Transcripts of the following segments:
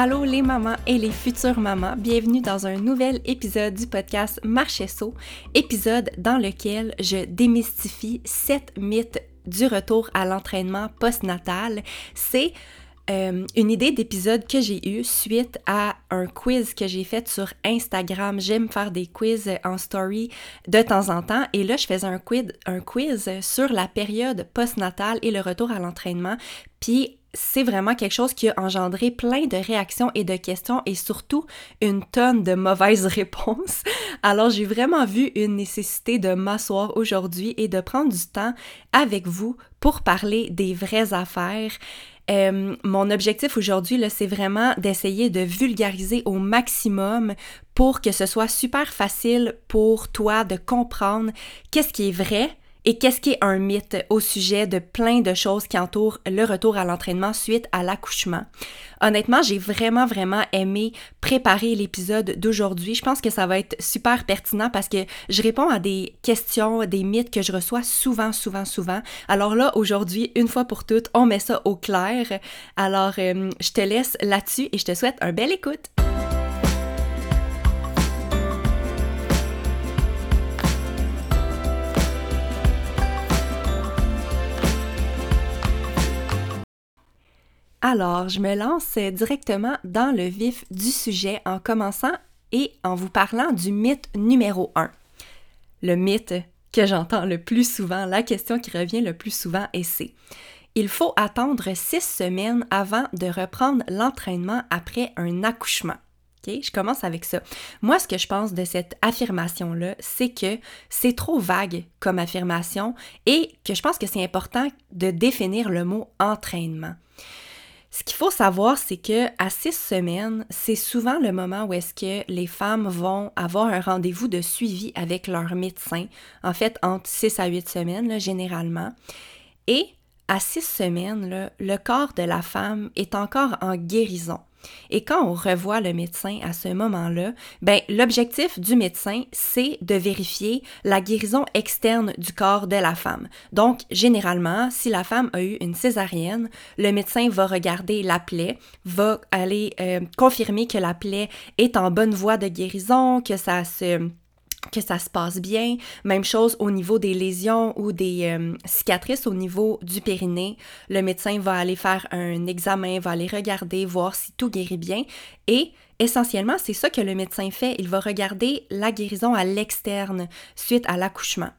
Allô les mamans et les futures mamans, bienvenue dans un nouvel épisode du podcast Marchesso, épisode dans lequel je démystifie 7 mythes du retour à l'entraînement postnatal. C'est euh, une idée d'épisode que j'ai eue suite à un quiz que j'ai fait sur Instagram. J'aime faire des quiz en story de temps en temps. Et là, je faisais un quiz, sur la période postnatale et le retour à l'entraînement. C'est vraiment quelque chose qui a engendré plein de réactions et de questions et surtout une tonne de mauvaises réponses. Alors j'ai vraiment vu une nécessité de m'asseoir aujourd'hui et de prendre du temps avec vous pour parler des vraies affaires. Euh, mon objectif aujourd'hui, c'est vraiment d'essayer de vulgariser au maximum pour que ce soit super facile pour toi de comprendre qu'est-ce qui est vrai, et qu'est-ce qui est un mythe au sujet de plein de choses qui entourent le retour à l'entraînement suite à l'accouchement? Honnêtement, j'ai vraiment, vraiment aimé préparer l'épisode d'aujourd'hui. Je pense que ça va être super pertinent parce que je réponds à des questions, des mythes que je reçois souvent, souvent, souvent. Alors là, aujourd'hui, une fois pour toutes, on met ça au clair. Alors, euh, je te laisse là-dessus et je te souhaite un bel écoute. Alors, je me lance directement dans le vif du sujet en commençant et en vous parlant du mythe numéro 1. Le mythe que j'entends le plus souvent, la question qui revient le plus souvent est c'est il faut attendre six semaines avant de reprendre l'entraînement après un accouchement. Ok, Je commence avec ça. Moi, ce que je pense de cette affirmation-là, c'est que c'est trop vague comme affirmation et que je pense que c'est important de définir le mot entraînement. Ce qu'il faut savoir, c'est que à six semaines, c'est souvent le moment où est-ce que les femmes vont avoir un rendez-vous de suivi avec leur médecin, en fait entre six à huit semaines généralement. Et à six semaines, le corps de la femme est encore en guérison. Et quand on revoit le médecin à ce moment-là, ben l'objectif du médecin, c'est de vérifier la guérison externe du corps de la femme. Donc généralement, si la femme a eu une césarienne, le médecin va regarder la plaie, va aller euh, confirmer que la plaie est en bonne voie de guérison, que ça se que ça se passe bien. Même chose au niveau des lésions ou des euh, cicatrices au niveau du périnée. Le médecin va aller faire un examen, va aller regarder, voir si tout guérit bien. Et essentiellement, c'est ça que le médecin fait. Il va regarder la guérison à l'externe suite à l'accouchement.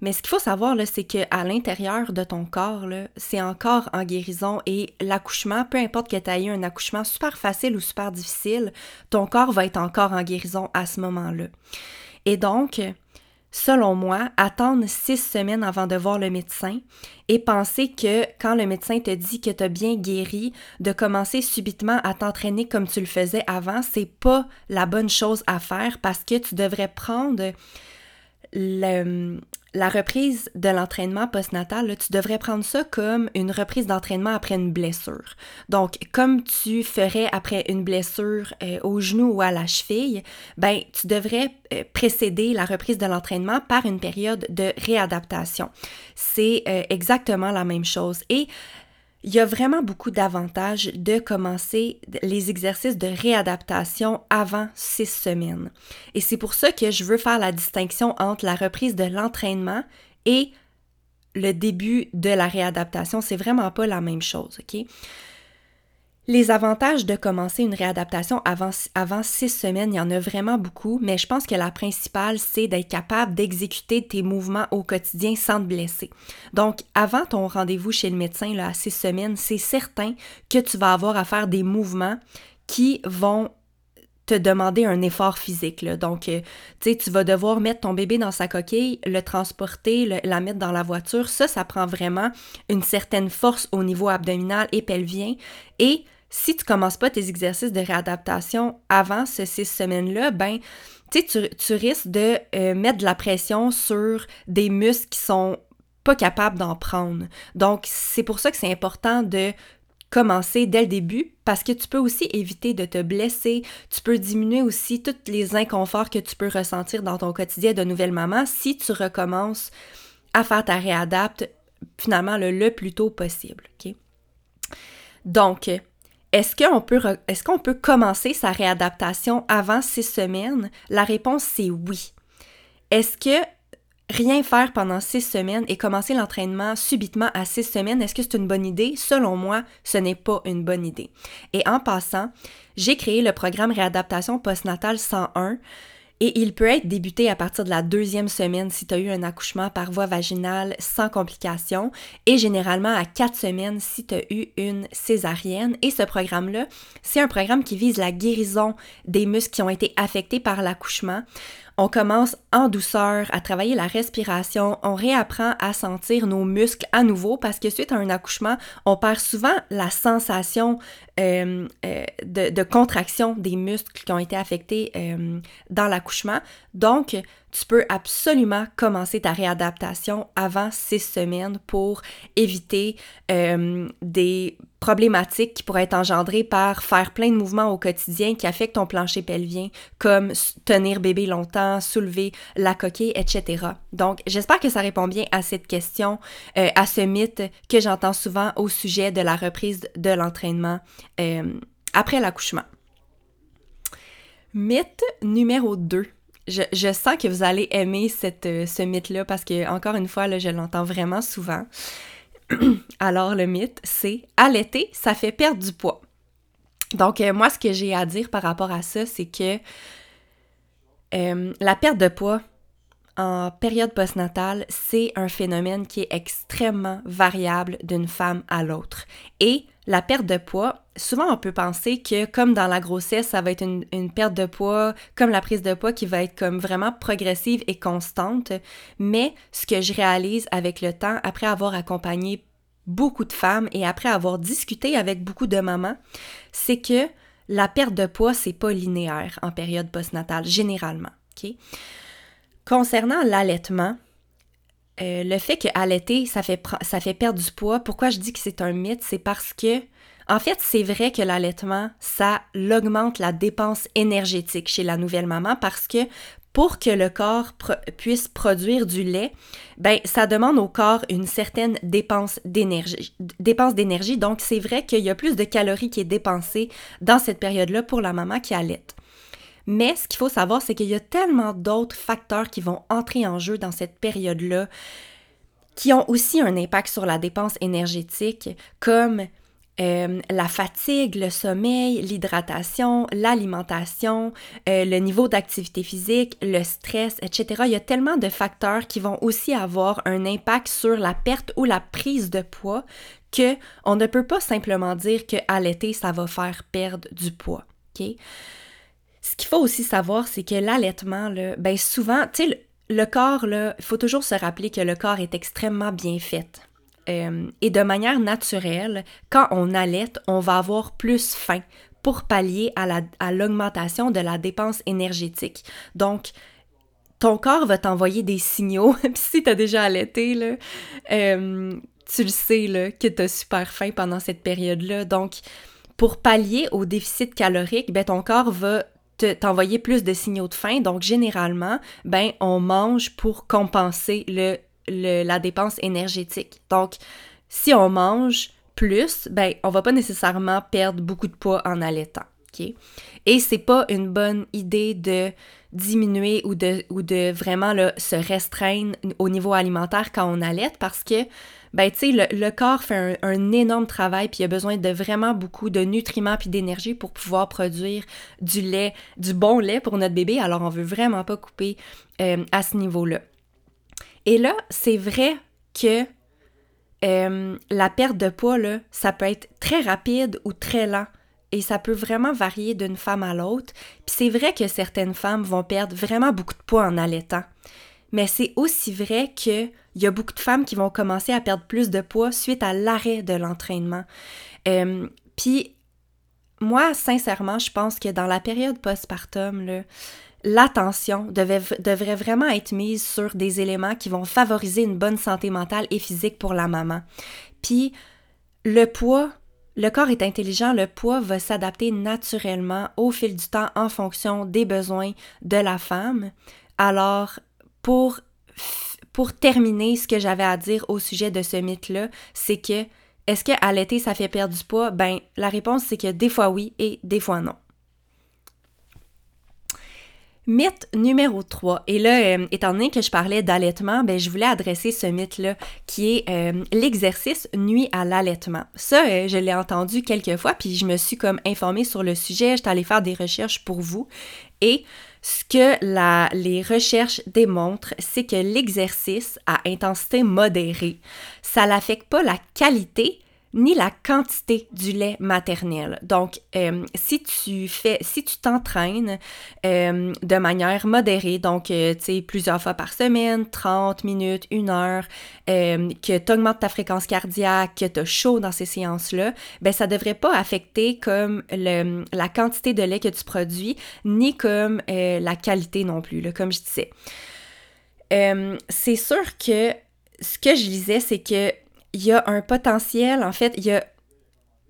Mais ce qu'il faut savoir, c'est qu'à l'intérieur de ton corps, c'est encore en guérison et l'accouchement, peu importe que tu aies eu un accouchement super facile ou super difficile, ton corps va être encore en guérison à ce moment-là. Et donc, selon moi, attendre six semaines avant de voir le médecin et penser que quand le médecin te dit que tu as bien guéri, de commencer subitement à t'entraîner comme tu le faisais avant, c'est pas la bonne chose à faire parce que tu devrais prendre le, la reprise de l'entraînement postnatal, tu devrais prendre ça comme une reprise d'entraînement après une blessure. Donc, comme tu ferais après une blessure euh, au genou ou à la cheville, ben, tu devrais euh, précéder la reprise de l'entraînement par une période de réadaptation. C'est euh, exactement la même chose. Et il y a vraiment beaucoup d'avantages de commencer les exercices de réadaptation avant six semaines. Et c'est pour ça que je veux faire la distinction entre la reprise de l'entraînement et le début de la réadaptation. C'est vraiment pas la même chose, OK? Les avantages de commencer une réadaptation avant, six semaines, il y en a vraiment beaucoup, mais je pense que la principale, c'est d'être capable d'exécuter tes mouvements au quotidien sans te blesser. Donc, avant ton rendez-vous chez le médecin là, à six semaines, c'est certain que tu vas avoir à faire des mouvements qui vont te demander un effort physique. Donc, euh, tu sais, tu vas devoir mettre ton bébé dans sa coquille, le transporter, la mettre dans la voiture. Ça, ça prend vraiment une certaine force au niveau abdominal et pelvien. Et si tu commences pas tes exercices de réadaptation avant ces six semaines-là, ben, tu, tu risques de euh, mettre de la pression sur des muscles qui sont pas capables d'en prendre. Donc, c'est pour ça que c'est important de commencer dès le début parce que tu peux aussi éviter de te blesser, tu peux diminuer aussi tous les inconforts que tu peux ressentir dans ton quotidien de nouvelle maman si tu recommences à faire ta réadapte finalement le, le plus tôt possible. Donc, est-ce qu'on peut, commencer sa réadaptation avant six semaines? La réponse, c'est oui. Est-ce que rien faire pendant six semaines et commencer l'entraînement subitement à six semaines, est-ce que c'est une bonne idée? Selon moi, ce n'est pas une bonne idée. Et en passant, j'ai créé le programme Réadaptation postnatale 101 et il peut être débuté à partir de la deuxième semaine si tu as eu un accouchement par voie vaginale sans complications et généralement à quatre semaines si tu as eu une césarienne. Et ce programme-là, c'est un programme qui vise la guérison des muscles qui ont été affectés par l'accouchement. On commence en douceur à travailler la respiration, on réapprend à sentir nos muscles à nouveau parce que suite à un accouchement, on perd souvent la sensation euh, euh, de, contraction des muscles qui ont été affectés euh, dans l'accouchement. Donc, tu peux absolument commencer ta réadaptation avant six semaines pour éviter des problématiques qui pourraient être engendrées par faire plein de mouvements au quotidien qui affectent ton plancher pelvien, comme tenir bébé longtemps, soulever la coquille, etc. Donc, j'espère que ça répond bien à cette question, à ce mythe que j'entends souvent au sujet de la reprise de l'entraînement euh, après l'accouchement. Mythe numéro 2. Je, sens que vous allez aimer euh, ce mythe-là parce que, encore une fois, là, je l'entends vraiment souvent. Alors, le mythe, c'est allaiter, ça fait perdre du poids. Donc, euh, moi, ce que j'ai à dire par rapport à ça, c'est que la perte de poids en période postnatale, c'est un phénomène qui est extrêmement variable d'une femme à l'autre. Et la perte de poids, souvent on peut penser que comme dans la grossesse, ça va être une, perte de poids, comme la prise de poids qui va être comme vraiment progressive et constante. Mais ce que je réalise avec le temps, après avoir accompagné beaucoup de femmes et après avoir discuté avec beaucoup de mamans, c'est que la perte de poids, c'est pas linéaire en période postnatale, généralement. Concernant l'allaitement, euh, le fait que allaiter, ça fait, perdre du poids, pourquoi je dis que c'est un mythe, c'est parce que, en fait, c'est vrai que l'allaitement, ça augmente la dépense énergétique chez la nouvelle maman parce que pour que le corps puisse produire du lait, ben ça demande au corps une certaine dépense d'énergie. Dépense d'énergie, donc c'est vrai qu'il y a plus de calories qui est dépensée dans cette période-là pour la maman qui allaite. Mais ce qu'il faut savoir, c'est qu'il y a tellement d'autres facteurs qui vont entrer en jeu dans cette période-là qui ont aussi un impact sur la dépense énergétique, comme euh, la fatigue, le sommeil, l'hydratation, l'alimentation, euh, le niveau d'activité physique, le stress, etc. Il y a tellement de facteurs qui vont aussi avoir un impact sur la perte ou la prise de poids que on ne peut pas simplement dire que l'été ça va faire perdre du poids. ok? Ce qu'il faut aussi savoir, c'est que l'allaitement, ben souvent, tu sais, le, corps, il faut toujours se rappeler que le corps est extrêmement bien fait. Euh, et de manière naturelle, quand on allaite, on va avoir plus faim pour pallier à l'augmentation de la dépense énergétique. Donc, ton corps va t'envoyer des signaux. Puis si tu as déjà allaité, là, euh, tu le sais là, que tu as super faim pendant cette période-là. Donc, pour pallier au déficit calorique, ben, ton corps va t'envoyer plus de signaux de faim. Donc, généralement, ben, on mange pour compenser le, la dépense énergétique. Donc, si on mange plus, ben, on va pas nécessairement perdre beaucoup de poids en allaitant. OK? Et c'est pas une bonne idée de diminuer ou de, ou de vraiment se restreindre au niveau alimentaire quand on allaite parce que ben tu sais le, corps fait un, énorme travail puis il a besoin de vraiment beaucoup de nutriments puis d'énergie pour pouvoir produire du lait, du bon lait pour notre bébé. Alors on veut vraiment pas couper euh, à ce niveau-là. Et là, c'est vrai que euh, la perte de poids, là, ça peut être très rapide ou très lent. Et ça peut vraiment varier d'une femme à l'autre. Puis c'est vrai que certaines femmes vont perdre vraiment beaucoup de poids en allaitant. Mais c'est aussi vrai qu'il y a beaucoup de femmes qui vont commencer à perdre plus de poids suite à l'arrêt de l'entraînement. Euh, puis moi, sincèrement, je pense que dans la période postpartum, l'attention devrait vraiment être mise sur des éléments qui vont favoriser une bonne santé mentale et physique pour la maman. Puis le poids, le corps est intelligent, le poids va s'adapter naturellement au fil du temps en fonction des besoins de la femme. Alors, pour, terminer, ce que j'avais à dire au sujet de ce mythe-là, c'est que est-ce qu'à l'été, ça fait perdre du poids? Ben, la réponse, c'est que des fois oui et des fois non. Mythe numéro 3. Et là, euh, étant donné que je parlais d'allaitement, ben, je voulais adresser ce mythe-là qui est euh, l'exercice nuit à l'allaitement. Ça, euh, je l'ai entendu quelques fois, puis je me suis comme informée sur le sujet. J'étais allée faire des recherches pour vous. Et ce que les recherches démontrent, c'est que l'exercice à intensité modérée, ça n'affecte pas la qualité ni la quantité du lait maternel. Donc, euh, si tu fais, si tu t'entraînes euh, de manière modérée, donc, euh, tu sais, plusieurs fois par semaine, 30 minutes, une heure, que tu augmentes ta fréquence cardiaque, que tu as chaud dans ces séances-là, ben ça devrait pas affecter comme la quantité de lait que tu produis, ni comme la qualité non plus, comme je disais. c'est sûr que ce que je lisais, c'est que il y a un potentiel, en fait, il y a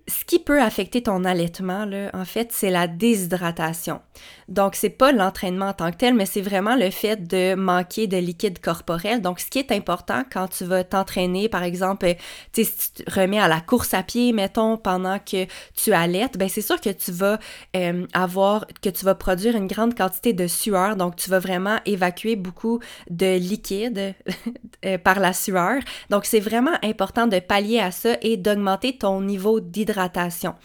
ce qui peut affecter ton allaitement, en fait, c'est la déshydratation. Donc, c'est pas l'entraînement en tant que tel, mais c'est vraiment le fait de manquer de liquide corporel. Donc, ce qui est important quand tu vas t'entraîner, par exemple, tu sais, si tu te remets à la course à pied, mettons, pendant que tu allaites, ben c'est sûr que tu vas euh, avoir, que tu vas produire une grande quantité de sueur. Donc, tu vas vraiment évacuer beaucoup de liquide euh, par la sueur. Donc, c'est vraiment important de pallier à ça et d'augmenter ton niveau d'hydratation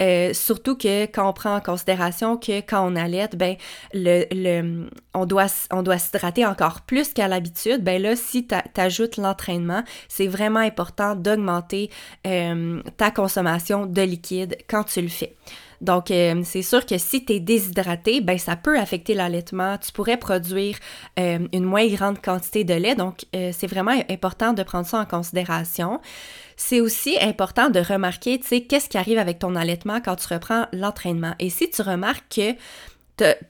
euh, surtout que quand on prend en considération que quand on allait, ben, on doit, s'hydrater encore plus qu'à l'habitude, ben là, si tu ajoutes l'entraînement, c'est vraiment important d'augmenter euh, ta consommation de liquide quand tu le fais. Donc, euh, c'est sûr que si tu es déshydraté, ben ça peut affecter l'allaitement. Tu pourrais produire une moins grande quantité de lait. Donc, c'est vraiment important de prendre ça en considération. C'est aussi important de remarquer, tu sais, qu'est-ce qui arrive avec ton allaitement quand tu reprends l'entraînement. Et si tu remarques que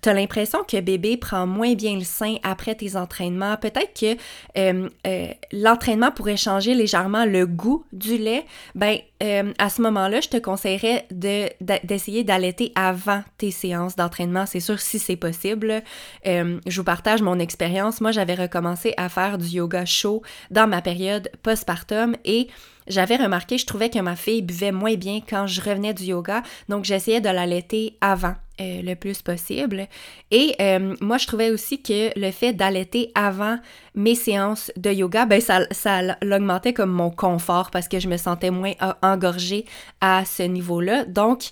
tu as, l'impression que bébé prend moins bien le sein après tes entraînements. Peut-être que euh, euh, l'entraînement pourrait changer légèrement le goût du lait. Ben, euh, à ce moment-là, je te conseillerais d'essayer d'allaiter avant tes séances d'entraînement. C'est sûr, si c'est possible. je vous partage mon expérience. Moi, j'avais recommencé à faire du yoga chaud dans ma période postpartum et j'avais remarqué, je trouvais que ma fille buvait moins bien quand je revenais du yoga, donc j'essayais de l'allaiter avant euh, le plus possible. Et euh, moi, je trouvais aussi que le fait d'allaiter avant mes séances de yoga, ben ça, ça l'augmentait comme mon confort parce que je me sentais moins engorgée à ce niveau-là. Donc,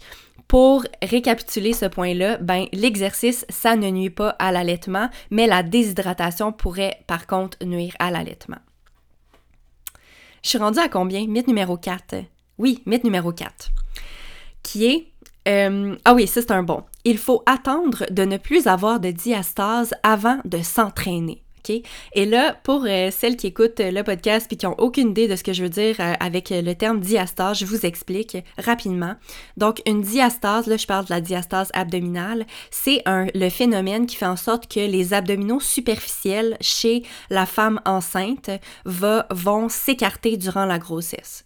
pour récapituler ce point-là, ben l'exercice, ça ne nuit pas à l'allaitement, mais la déshydratation pourrait par contre nuire à l'allaitement. Je suis rendue à combien? Mythe numéro 4. Oui, mythe numéro 4. Qui est. Euh, ah oui, c'est un bon. Il faut attendre de ne plus avoir de diastase avant de s'entraîner. Et là, pour euh, celles qui écoutent le podcast puis qui n'ont aucune idée de ce que je veux dire euh, avec le terme diastase, je vous explique rapidement. Donc, une diastase, là, je parle de la diastase abdominale, c'est le phénomène qui fait en sorte que les abdominaux superficiels chez la femme enceinte va, vont s'écarter durant la grossesse.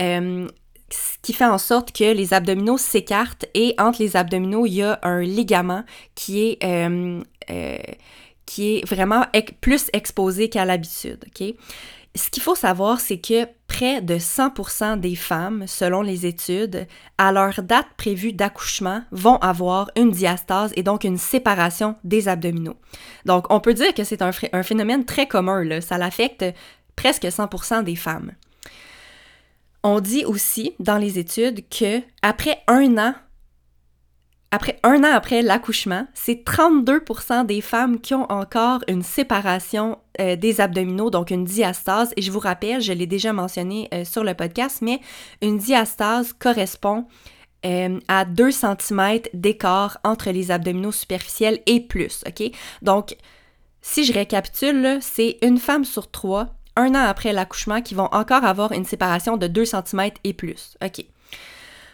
Euh, ce qui fait en sorte que les abdominaux s'écartent et entre les abdominaux, il y a un ligament qui est qui est vraiment plus exposé qu'à l'habitude? Ce qu'il faut savoir, c'est que près de 100% des femmes, selon les études, à leur date prévue d'accouchement, vont avoir une diastase et donc une séparation des abdominaux. Donc, on peut dire que c'est un, phénomène très commun, là. ça l'affecte presque 100% des femmes. On dit aussi dans les études que après un an après un an après l'accouchement, c'est 32% des femmes qui ont encore une séparation euh, des abdominaux, donc une diastase. Et je vous rappelle, je l'ai déjà mentionné euh, sur le podcast, mais une diastase correspond euh, à 2 cm d'écart entre les abdominaux superficiels et plus, OK? Donc, si je récapitule, c'est une femme sur trois, un an après l'accouchement, qui vont encore avoir une séparation de 2 cm et plus, OK?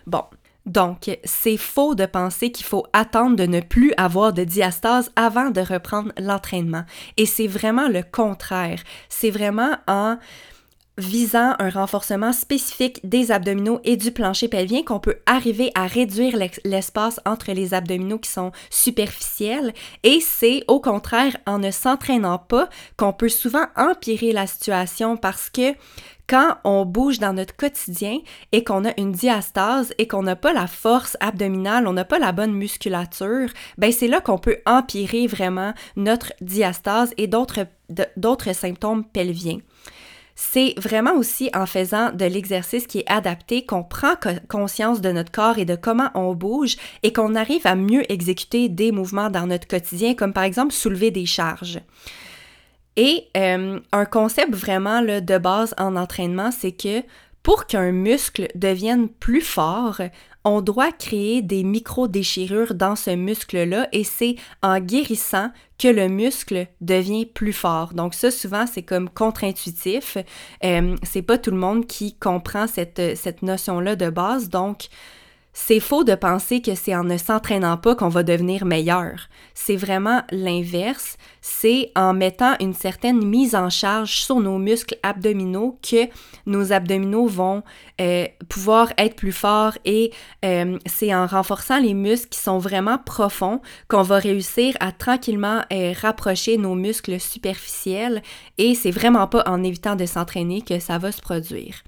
Bon, donc, c'est faux de penser qu'il faut attendre de ne plus avoir de diastase avant de reprendre l'entraînement. Et c'est vraiment le contraire. C'est vraiment en visant un renforcement spécifique des abdominaux et du plancher pelvien qu'on peut arriver à réduire l'espace entre les abdominaux qui sont superficiels et c'est au contraire en ne s'entraînant pas qu'on peut souvent empirer la situation parce que quand on bouge dans notre quotidien et qu'on a une diastase et qu'on n'a pas la force abdominale, on n'a pas la bonne musculature, ben c'est là qu'on peut empirer vraiment notre diastase et d'autres symptômes pelviens. C'est vraiment aussi en faisant de l'exercice qui est adapté qu'on prend conscience de notre corps et de comment on bouge et qu'on arrive à mieux exécuter des mouvements dans notre quotidien, comme par exemple soulever des charges. Et euh, un concept vraiment de base en entraînement, c'est que pour qu'un muscle devienne plus fort, on doit créer des micro-déchirures dans ce muscle-là et c'est en guérissant que le muscle devient plus fort. Donc ça, souvent, c'est comme contre-intuitif. Euh, c'est pas tout le monde qui comprend cette, cette notion-là de base. Donc, c'est faux de penser que c'est en ne s'entraînant pas qu'on va devenir meilleur. C'est vraiment l'inverse. C'est en mettant une certaine mise en charge sur nos muscles abdominaux que nos abdominaux vont euh, pouvoir être plus forts et euh, c'est en renforçant les muscles qui sont vraiment profonds qu'on va réussir à tranquillement euh, rapprocher nos muscles superficiels et c'est vraiment pas en évitant de s'entraîner que ça va se produire.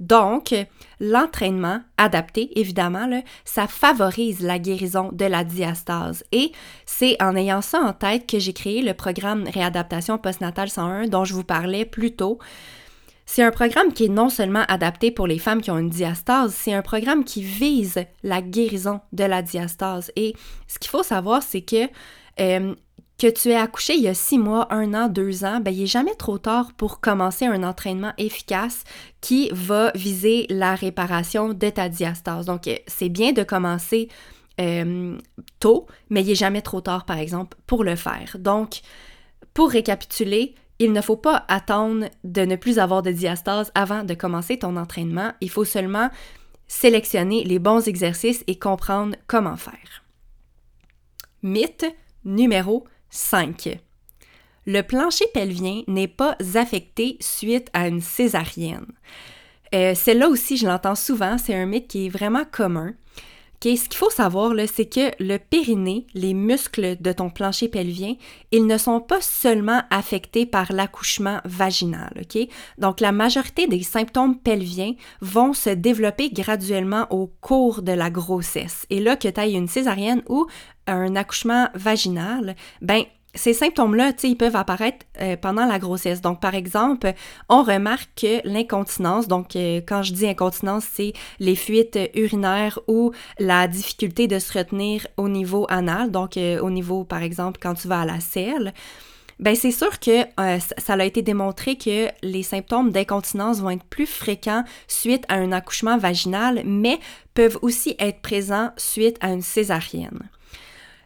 Donc, l'entraînement adapté, évidemment, ça favorise la guérison de la diastase. Et c'est en ayant ça en tête que j'ai créé le programme Réadaptation postnatale 101 dont je vous parlais plus tôt. C'est un programme qui est non seulement adapté pour les femmes qui ont une diastase, c'est un programme qui vise la guérison de la diastase. Et ce qu'il faut savoir, c'est que euh, que tu es accouché il y a six mois, un an, deux ans, ben, il n'est jamais trop tard pour commencer un entraînement efficace qui va viser la réparation de ta diastase. Donc, euh, c'est bien de commencer euh, tôt, mais il n'est jamais trop tard, par exemple, pour le faire. Donc, pour récapituler, il ne faut pas attendre de ne plus avoir de diastase avant de commencer ton entraînement. Il faut seulement sélectionner les bons exercices et comprendre comment faire. Mythe numéro 5. Le plancher pelvien n'est pas affecté suite à une césarienne. Euh, Celle-là aussi, je l'entends souvent, c'est un mythe qui est vraiment commun. Ce qu'il faut savoir, c'est que le périnée, les muscles de ton plancher pelvien, ils ne sont pas seulement affectés par l'accouchement vaginal. Donc, la majorité des symptômes pelviens vont se développer graduellement au cours de la grossesse. Et là, que tu aies une césarienne ou un accouchement vaginal, ben ces symptômes-là, ils peuvent apparaître euh, pendant la grossesse. Donc, par exemple, on remarque que l'incontinence, donc euh, quand je dis incontinence, c'est les fuites urinaires ou la difficulté de se retenir au niveau anal, donc euh, au niveau, par exemple, quand tu vas à la selle. Ben c'est sûr que ça a été démontré que les symptômes d'incontinence vont être plus fréquents suite à un accouchement vaginal, mais peuvent aussi être présents suite à une césarienne.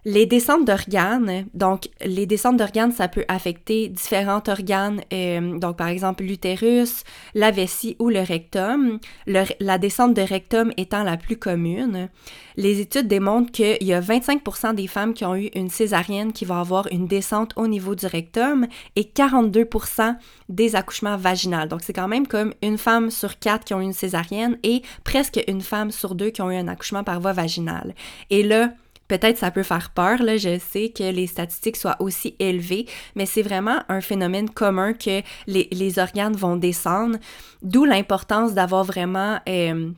Les descentes d'organes, donc les descentes d'organes, ça peut affecter différents organes, euh, donc par exemple l'utérus, la vessie ou le rectum, la descente de rectum étant la plus commune. Les études démontrent qu'il y a 25% des femmes qui ont eu une césarienne qui vont avoir une descente au niveau du rectum et 42% des accouchements vaginaux. Donc c'est quand même comme une femme sur quatre qui ont eu une césarienne et presque une femme sur deux qui ont eu un accouchement par voie vaginale. Et là, Peut-être ça peut faire peur, là, je sais que les statistiques soient aussi élevées, mais c'est vraiment un phénomène commun que les, organes vont descendre, d'où l'importance d'avoir vraiment... Euh,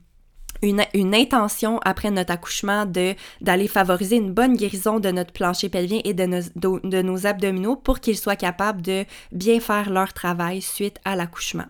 une, intention après notre accouchement de d'aller favoriser une bonne guérison de notre plancher pelvien et de nos abdominaux pour qu'ils soient capables de bien faire leur travail suite à l'accouchement.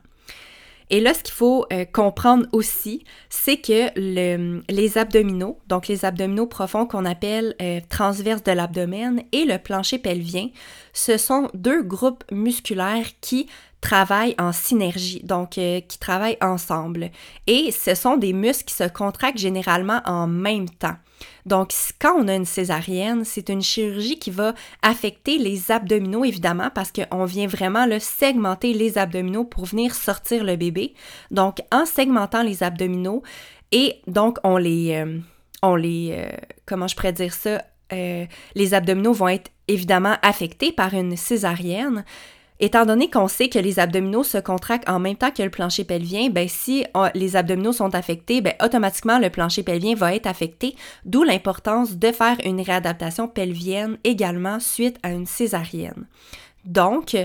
Et là, ce qu'il faut euh, comprendre aussi, c'est que les abdominaux, donc les abdominaux profonds qu'on appelle euh, transverses de l'abdomen et le plancher pelvien, ce sont deux groupes musculaires qui travaillent en synergie, donc euh, qui travaillent ensemble. Et ce sont des muscles qui se contractent généralement en même temps. Donc, quand on a une césarienne, c'est une chirurgie qui va affecter les abdominaux, évidemment, parce qu'on vient vraiment le segmenter les abdominaux pour venir sortir le bébé. Donc, en segmentant les abdominaux, et donc on les, euh, on les, euh, comment je pourrais dire ça, les abdominaux vont être évidemment affectés par une césarienne. Étant donné qu'on sait que les abdominaux se contractent en même temps que le plancher pelvien, ben si euh, les abdominaux sont affectés, ben automatiquement le plancher pelvien va être affecté, d'où l'importance de faire une réadaptation pelvienne également suite à une césarienne. Donc,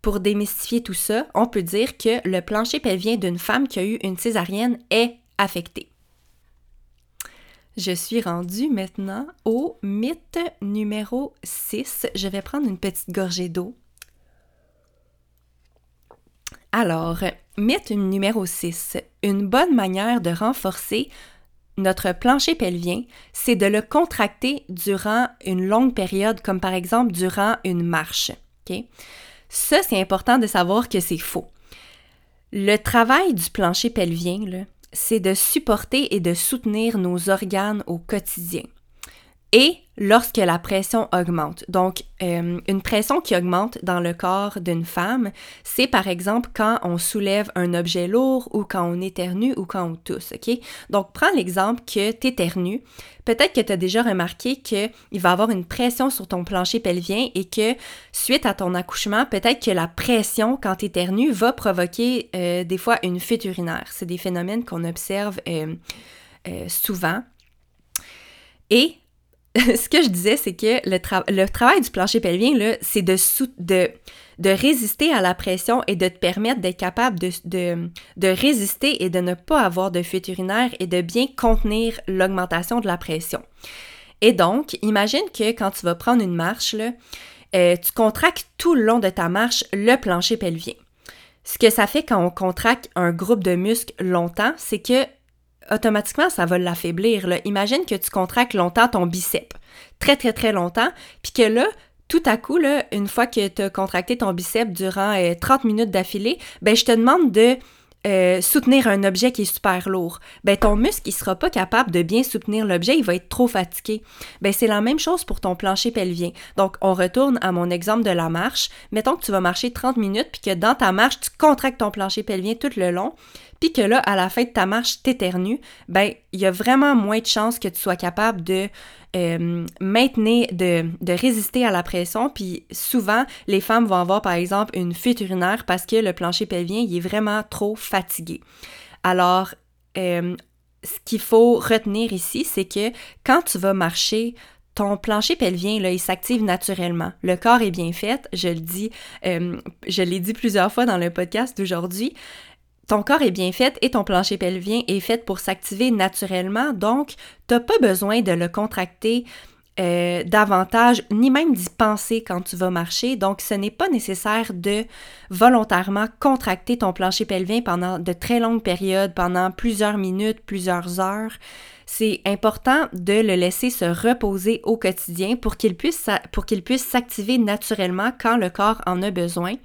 pour démystifier tout ça, on peut dire que le plancher pelvien d'une femme qui a eu une césarienne est affecté. Je suis rendue maintenant au mythe numéro 6. Je vais prendre une petite gorgée d'eau. Alors, mythe numéro 6. Une bonne manière de renforcer notre plancher pelvien, c'est de le contracter durant une longue période, comme par exemple durant une marche. Ça, c'est important de savoir que c'est faux. Le travail du plancher pelvien, c'est de supporter et de soutenir nos organes au quotidien et lorsque la pression augmente. Donc, euh, une pression qui augmente dans le corps d'une femme, c'est par exemple quand on soulève un objet lourd ou quand on éternue ou quand on tousse, OK? Donc, prends l'exemple que tu éternues. Peut-être que tu as déjà remarqué qu'il va y avoir une pression sur ton plancher pelvien et que suite à ton accouchement, peut-être que la pression quand tu éternues va provoquer euh, des fois une fuite urinaire. C'est des phénomènes qu'on observe euh, souvent. Et ce que je disais, c'est que le, travail du plancher pelvien, c'est de, résister à la pression et de te permettre d'être capable de, résister et de ne pas avoir de fuite urinaire et de bien contenir l'augmentation de la pression. Et donc, imagine que quand tu vas prendre une marche, euh, tu contractes tout le long de ta marche le plancher pelvien. Ce que ça fait quand on contracte un groupe de muscles longtemps, c'est que automatiquement, ça va l'affaiblir. Imagine que tu contractes longtemps ton bicep, très très très longtemps, puis que là, tout à coup, là, une fois que tu as contracté ton bicep durant 30 euh, minutes d'affilée, ben je te demande de euh, soutenir un objet qui est super lourd, ben ton muscle il sera pas capable de bien soutenir l'objet, il va être trop fatigué. Ben c'est la même chose pour ton plancher pelvien. Donc on retourne à mon exemple de la marche. Mettons que tu vas marcher 30 minutes puis que dans ta marche tu contractes ton plancher pelvien tout le long puis que là, à la fin de ta marche, t'éternues, ben, il y a vraiment moins de chances que tu sois capable de euh, maintenir, de, résister à la pression. Puis souvent, les femmes vont avoir, par exemple, une fuite urinaire parce que le plancher pelvien, il est vraiment trop fatigué. Alors, euh, ce qu'il faut retenir ici, c'est que quand tu vas marcher, ton plancher pelvien, là, il s'active naturellement. Le corps est bien fait, je le dis, euh, je l'ai dit plusieurs fois dans le podcast d'aujourd'hui ton corps est bien fait et ton plancher pelvien est fait pour s'activer naturellement, donc tu n'as pas besoin de le contracter euh, davantage, ni même d'y penser quand tu vas marcher. Donc, ce n'est pas nécessaire de volontairement contracter ton plancher pelvien pendant de très longues périodes, pendant plusieurs minutes, plusieurs heures. C'est important de le laisser se reposer au quotidien pour qu'il puisse, pour qu'il puisse s'activer naturellement quand le corps en a besoin.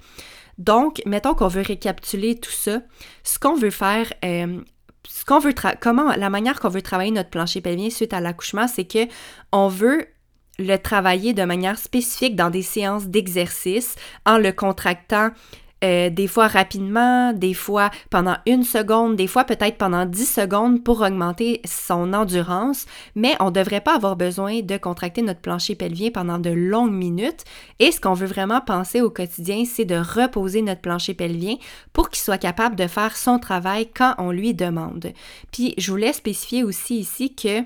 Donc, mettons qu'on veut récapituler tout ça. Ce qu'on veut faire, euh, ce qu'on veut comment la manière qu'on veut travailler notre plancher pelvien suite à l'accouchement, c'est que on veut le travailler de manière spécifique dans des séances d'exercice en le contractant euh, des fois rapidement, des fois pendant une seconde, des fois peut-être pendant 10 secondes pour augmenter son endurance, mais on ne devrait pas avoir besoin de contracter notre plancher pelvien pendant de longues minutes. Et ce qu'on veut vraiment penser au quotidien, c'est de reposer notre plancher pelvien pour qu'il soit capable de faire son travail quand on lui demande. Puis je voulais spécifier aussi ici que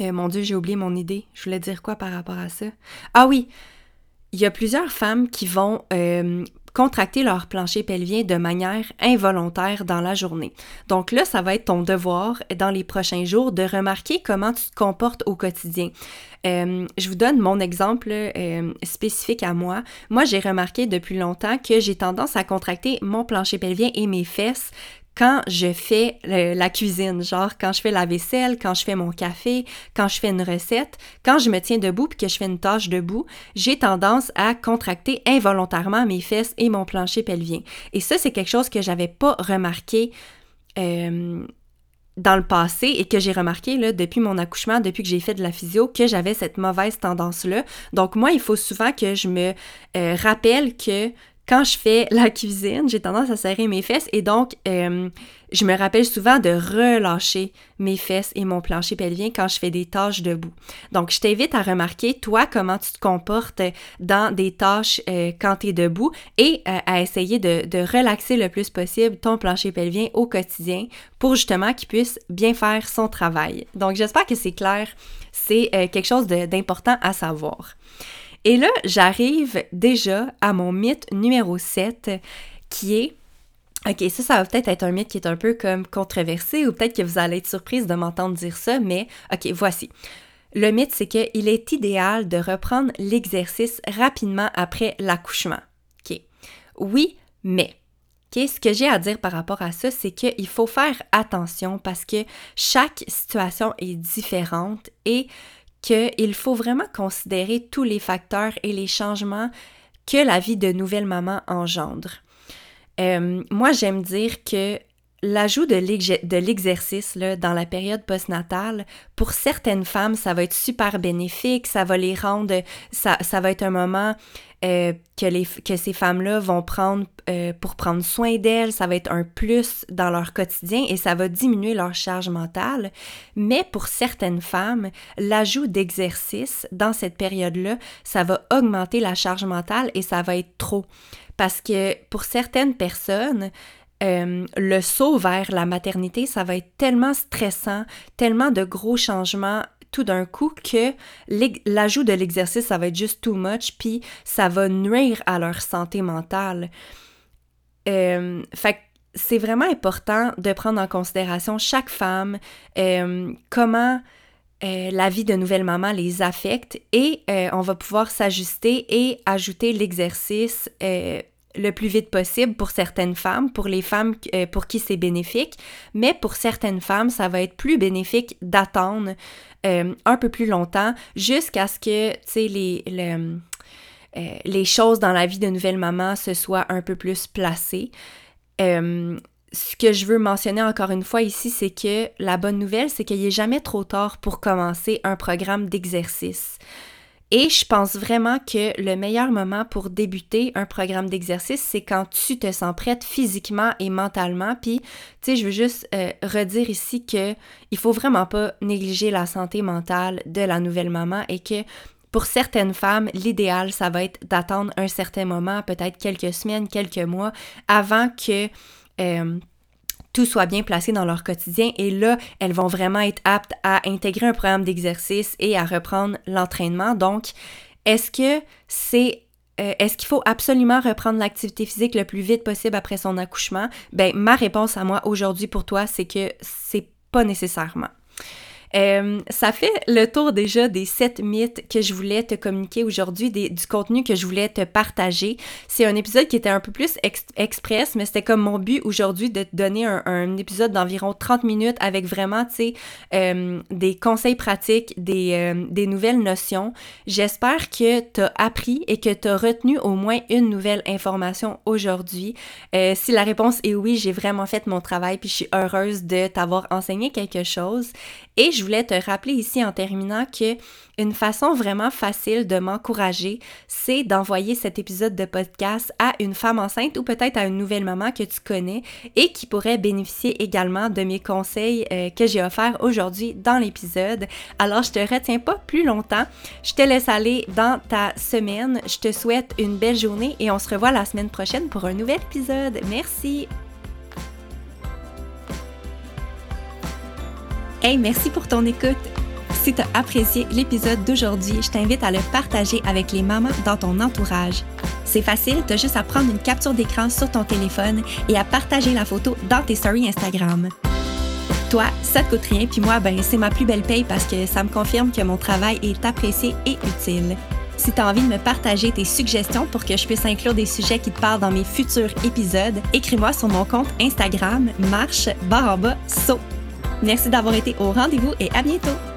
Euh, mon Dieu, j'ai oublié mon idée. Je voulais dire quoi par rapport à ça? Ah oui, il y a plusieurs femmes qui vont euh, contracter leur plancher pelvien de manière involontaire dans la journée. Donc là, ça va être ton devoir dans les prochains jours de remarquer comment tu te comportes au quotidien. Euh, je vous donne mon exemple euh, spécifique à moi. Moi, j'ai remarqué depuis longtemps que j'ai tendance à contracter mon plancher pelvien et mes fesses quand je fais la cuisine, genre quand je fais la vaisselle, quand je fais mon café, quand je fais une recette, quand je me tiens debout puis que je fais une tâche debout, j'ai tendance à contracter involontairement mes fesses et mon plancher pelvien. Et ça, c'est quelque chose que j'avais pas remarqué euh, dans le passé et que j'ai remarqué depuis mon accouchement, depuis que j'ai fait de la physio, que j'avais cette mauvaise tendance-là. Donc moi, il faut souvent que je me euh, rappelle que quand je fais la cuisine, j'ai tendance à serrer mes fesses et donc euh, je me rappelle souvent de relâcher mes fesses et mon plancher pelvien quand je fais des tâches debout. Donc je t'invite à remarquer toi comment tu te comportes dans des tâches euh, quand tu es debout et euh, à essayer de, de, relaxer le plus possible ton plancher pelvien au quotidien pour justement qu'il puisse bien faire son travail. Donc j'espère que c'est clair, c'est quelque chose d'important à savoir. Et là, j'arrive déjà à mon mythe numéro 7 qui est OK, ça, ça va peut-être être un mythe qui est un peu comme controversé ou peut-être que vous allez être surprise de m'entendre dire ça, mais OK, voici. Le mythe, c'est qu'il est idéal de reprendre l'exercice rapidement après l'accouchement. OK. Oui, mais. OK, ce que j'ai à dire par rapport à ça, c'est qu'il faut faire attention parce que chaque situation est différente et qu'il faut vraiment considérer tous les facteurs et les changements que la vie de nouvelle maman engendre. Euh, moi, j'aime dire que l'ajout de l'exercice dans la période postnatale, pour certaines femmes, ça va être super bénéfique, ça va les rendre, ça, va être un moment euh, que, les, que ces femmes-là vont prendre euh, pour prendre soin d'elles, ça va être un plus dans leur quotidien et ça va diminuer leur charge mentale. Mais pour certaines femmes, l'ajout d'exercice dans cette période-là, ça va augmenter la charge mentale et ça va être trop. Parce que pour certaines personnes, euh, le saut vers la maternité, ça va être tellement stressant, tellement de gros changements tout d'un coup que l'ajout de l'exercice, ça va être juste too much, puis ça va nuire à leur santé mentale. Euh, fait c'est vraiment important de prendre en considération chaque femme, euh, comment euh, la vie de nouvelle maman les affecte et on va pouvoir s'ajuster et ajouter l'exercice le plus vite possible pour certaines femmes, pour les femmes euh, pour qui c'est bénéfique, mais pour certaines femmes, ça va être plus bénéfique d'attendre euh, un peu plus longtemps jusqu'à ce que, euh, les choses dans la vie de nouvelle maman se soient un peu plus placées. ce que je veux mentionner encore une fois ici, c'est que la bonne nouvelle, c'est qu'il n'est jamais trop tard pour commencer un programme d'exercice. Et je pense vraiment que le meilleur moment pour débuter un programme d'exercice, c'est quand tu te sens prête physiquement et mentalement. Puis, tu sais, je veux juste euh, redire ici que il faut vraiment pas négliger la santé mentale de la nouvelle maman et que pour certaines femmes, l'idéal, ça va être d'attendre un certain moment, peut-être quelques semaines, quelques mois, avant que euh, tout soit bien placé dans leur quotidien et là, elles vont vraiment être aptes à intégrer un programme d'exercice et à reprendre l'entraînement. Donc, est-ce que c'est euh, est-ce qu'il faut absolument reprendre l'activité physique le plus vite possible après son accouchement? Ben, ma réponse à moi aujourd'hui pour toi, c'est que c'est pas nécessairement. Euh, ça fait le tour déjà des sept mythes que je voulais te communiquer aujourd'hui, du contenu que je voulais te partager. C'est un épisode qui était un peu plus express, mais c'était comme mon but aujourd'hui de te donner un, épisode d'environ 30 minutes avec vraiment, tu sais, euh, des conseils pratiques, des, euh, des nouvelles notions. J'espère que tu as appris et que tu as retenu au moins une nouvelle information aujourd'hui. si la réponse est oui, j'ai vraiment fait mon travail puis je suis heureuse de t'avoir enseigné quelque chose. Et je voulais te rappeler ici en terminant que une façon vraiment facile de m'encourager, c'est d'envoyer cet épisode de podcast à une femme enceinte ou peut-être à une nouvelle maman que tu connais et qui pourrait bénéficier également de mes conseils euh, que j'ai offerts aujourd'hui dans l'épisode. Alors, je te retiens pas plus longtemps. Je te laisse aller dans ta semaine. Je te souhaite une belle journée et on se revoit la semaine prochaine pour un nouvel épisode. Merci. Hey, merci pour ton écoute. Si tu as apprécié l'épisode d'aujourd'hui, je t'invite à le partager avec les mamans dans ton entourage. C'est facile, tu as juste à prendre une capture d'écran sur ton téléphone et à partager la photo dans tes stories Instagram. Toi, ça te coûte rien, puis moi, ben, c'est ma plus belle paye parce que ça me confirme que mon travail est apprécié et utile. Si tu as envie de me partager tes suggestions pour que je puisse inclure des sujets qui te parlent dans mes futurs épisodes, écris-moi sur mon compte Instagram marche barre en bas saut. Merci d'avoir été au rendez-vous et à bientôt!